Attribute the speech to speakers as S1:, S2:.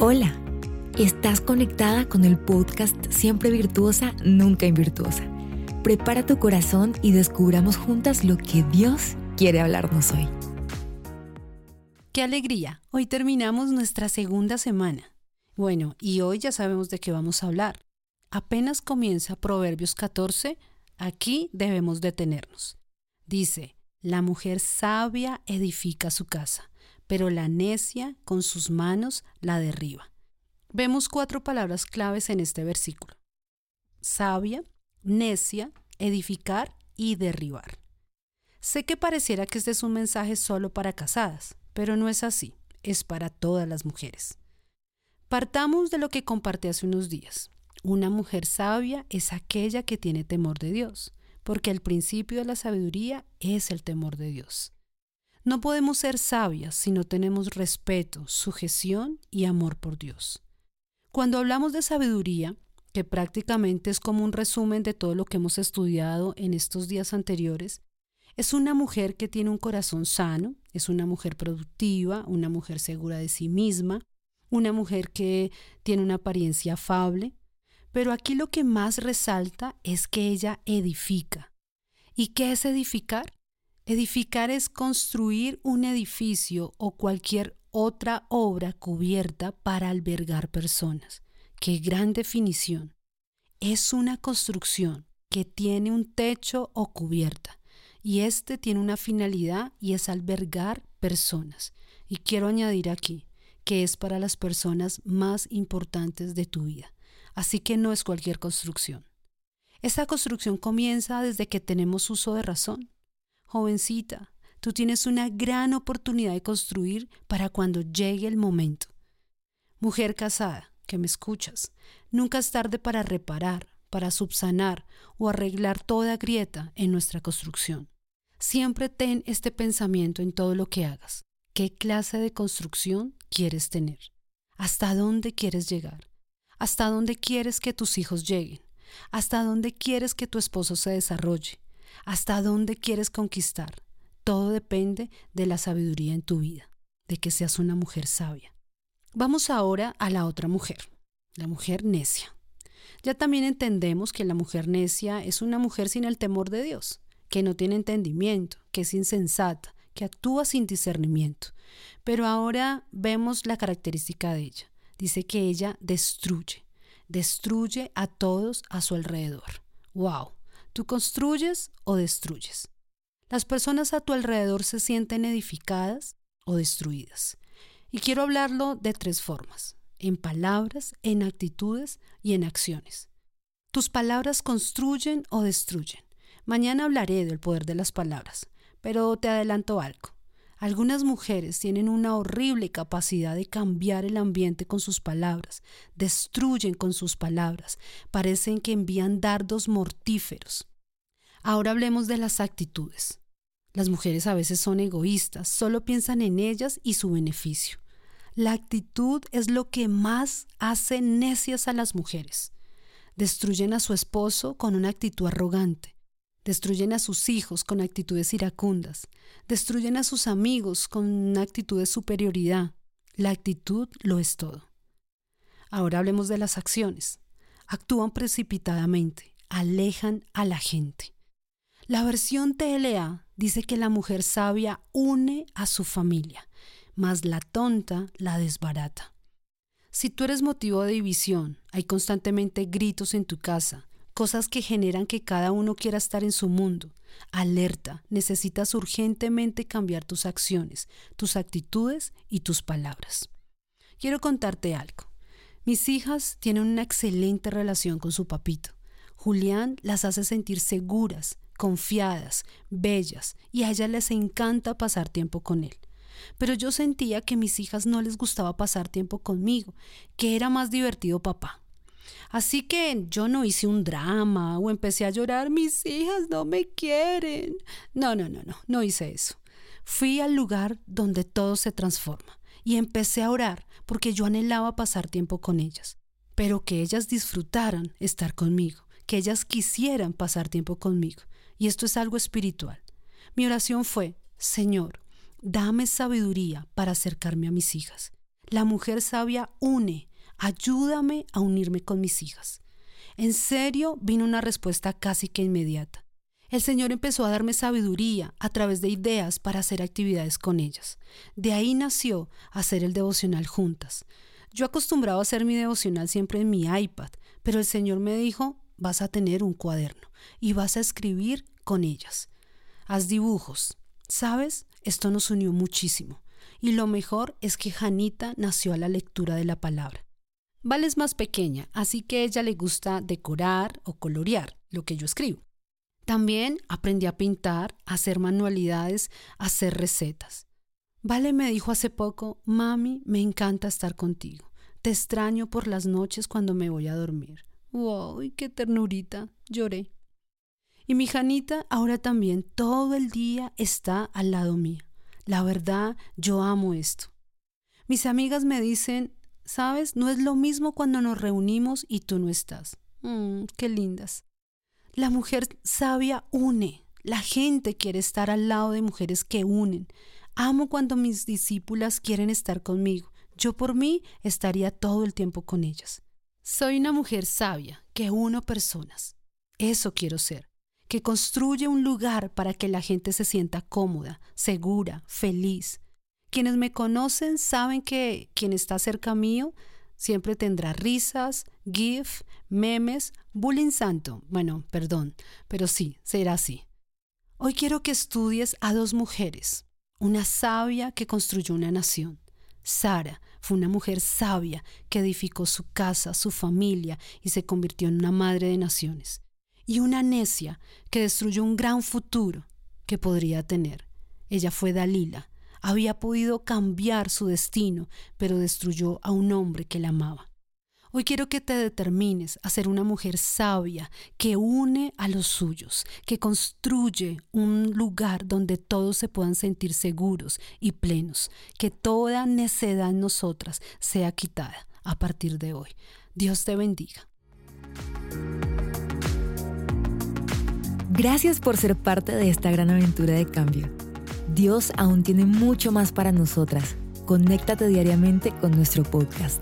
S1: Hola, estás conectada con el podcast Siempre Virtuosa, Nunca Invirtuosa. Prepara tu corazón y descubramos juntas lo que Dios quiere hablarnos hoy.
S2: ¡Qué alegría! Hoy terminamos nuestra segunda semana. Bueno, y hoy ya sabemos de qué vamos a hablar. Apenas comienza Proverbios 14, aquí debemos detenernos. Dice, la mujer sabia edifica su casa, pero la necia con sus manos la derriba. Vemos cuatro palabras claves en este versículo. Sabia, necia, edificar y derribar. Sé que pareciera que este es un mensaje solo para casadas, pero no es así, es para todas las mujeres. Partamos de lo que compartí hace unos días. Una mujer sabia es aquella que tiene temor de Dios, porque el principio de la sabiduría es el temor de Dios. No podemos ser sabias si no tenemos respeto, sujeción y amor por Dios. Cuando hablamos de sabiduría, que prácticamente es como un resumen de todo lo que hemos estudiado en estos días anteriores, es una mujer que tiene un corazón sano, es una mujer productiva, una mujer segura de sí misma, una mujer que tiene una apariencia afable, pero aquí lo que más resalta es que ella edifica. ¿Y qué es edificar? Edificar es construir un edificio o cualquier otra obra cubierta para albergar personas. Qué gran definición. Es una construcción que tiene un techo o cubierta y este tiene una finalidad y es albergar personas. Y quiero añadir aquí que es para las personas más importantes de tu vida. Así que no es cualquier construcción. Esta construcción comienza desde que tenemos uso de razón. Jovencita, tú tienes una gran oportunidad de construir para cuando llegue el momento. Mujer casada, que me escuchas, nunca es tarde para reparar, para subsanar o arreglar toda grieta en nuestra construcción. Siempre ten este pensamiento en todo lo que hagas. ¿Qué clase de construcción quieres tener? ¿Hasta dónde quieres llegar? ¿Hasta dónde quieres que tus hijos lleguen? ¿Hasta dónde quieres que tu esposo se desarrolle? Hasta dónde quieres conquistar. Todo depende de la sabiduría en tu vida, de que seas una mujer sabia. Vamos ahora a la otra mujer, la mujer necia. Ya también entendemos que la mujer necia es una mujer sin el temor de Dios, que no tiene entendimiento, que es insensata, que actúa sin discernimiento. Pero ahora vemos la característica de ella. Dice que ella destruye, destruye a todos a su alrededor. ¡Wow! ¿Tú construyes o destruyes? Las personas a tu alrededor se sienten edificadas o destruidas. Y quiero hablarlo de tres formas, en palabras, en actitudes y en acciones. Tus palabras construyen o destruyen. Mañana hablaré del poder de las palabras, pero te adelanto algo. Algunas mujeres tienen una horrible capacidad de cambiar el ambiente con sus palabras, destruyen con sus palabras, parecen que envían dardos mortíferos. Ahora hablemos de las actitudes. Las mujeres a veces son egoístas, solo piensan en ellas y su beneficio. La actitud es lo que más hace necias a las mujeres. Destruyen a su esposo con una actitud arrogante, Destruyen a sus hijos con actitudes iracundas. Destruyen a sus amigos con una actitud de superioridad. La actitud lo es todo. Ahora hablemos de las acciones. Actúan precipitadamente, alejan a la gente. La versión TLA dice que la mujer sabia une a su familia, mas la tonta la desbarata. Si tú eres motivo de división, hay constantemente gritos en tu casa, cosas que generan que cada uno quiera estar en su mundo. Alerta, necesitas urgentemente cambiar tus acciones, tus actitudes y tus palabras. Quiero contarte algo. Mis hijas tienen una excelente relación con su papito. Julián las hace sentir seguras, confiadas, bellas, y a ellas les encanta pasar tiempo con él. Pero yo sentía que mis hijas no les gustaba pasar tiempo conmigo, que era más divertido papá. Así que yo no hice un drama o empecé a llorar, mis hijas no me quieren. No, no, no, no, no hice eso. Fui al lugar donde todo se transforma y empecé a orar porque yo anhelaba pasar tiempo con ellas, pero que ellas disfrutaran estar conmigo, que ellas quisieran pasar tiempo conmigo. Y esto es algo espiritual. Mi oración fue, Señor, dame sabiduría para acercarme a mis hijas. La mujer sabia une, ayúdame a unirme con mis hijas. En serio, vino una respuesta casi que inmediata. El Señor empezó a darme sabiduría a través de ideas para hacer actividades con ellas. De ahí nació hacer el devocional juntas. Yo acostumbraba a hacer mi devocional siempre en mi iPad, pero el Señor me dijo, vas a tener un cuaderno y vas a escribir con ellas. Haz dibujos. ¿Sabes? Esto nos unió muchísimo. Y lo mejor es que Janita nació a la lectura de la palabra. Vale es más pequeña, así que a ella le gusta decorar o colorear lo que yo escribo. También aprendí a pintar, a hacer manualidades, a hacer recetas. Vale me dijo hace poco, mami, me encanta estar contigo. Te extraño por las noches cuando me voy a dormir. ¡Wow! ¡Qué ternurita! Lloré. Y mi Janita ahora también todo el día está al lado mío. La verdad, yo amo esto. Mis amigas me dicen, sabes, no es lo mismo cuando nos reunimos y tú no estás. Mm, qué lindas. La mujer sabia une. La gente quiere estar al lado de mujeres que unen. Amo cuando mis discípulas quieren estar conmigo. Yo por mí estaría todo el tiempo con ellas. Soy una mujer sabia que uno personas. Eso quiero ser. Que construye un lugar para que la gente se sienta cómoda, segura, feliz. Quienes me conocen saben que quien está cerca mío siempre tendrá risas, gif, memes, bullying santo. Bueno, perdón, pero sí, será así. Hoy quiero que estudies a dos mujeres, una sabia que construyó una nación. Sara fue una mujer sabia que edificó su casa, su familia y se convirtió en una madre de naciones. Y una necia que destruyó un gran futuro que podría tener. Ella fue Dalila, había podido cambiar su destino, pero destruyó a un hombre que la amaba. Hoy quiero que te determines a ser una mujer sabia que une a los suyos, que construye un lugar donde todos se puedan sentir seguros y plenos, que toda necedad en nosotras sea quitada a partir de hoy. Dios te bendiga.
S1: Gracias por ser parte de esta gran aventura de cambio. Dios aún tiene mucho más para nosotras. Conéctate diariamente con nuestro podcast.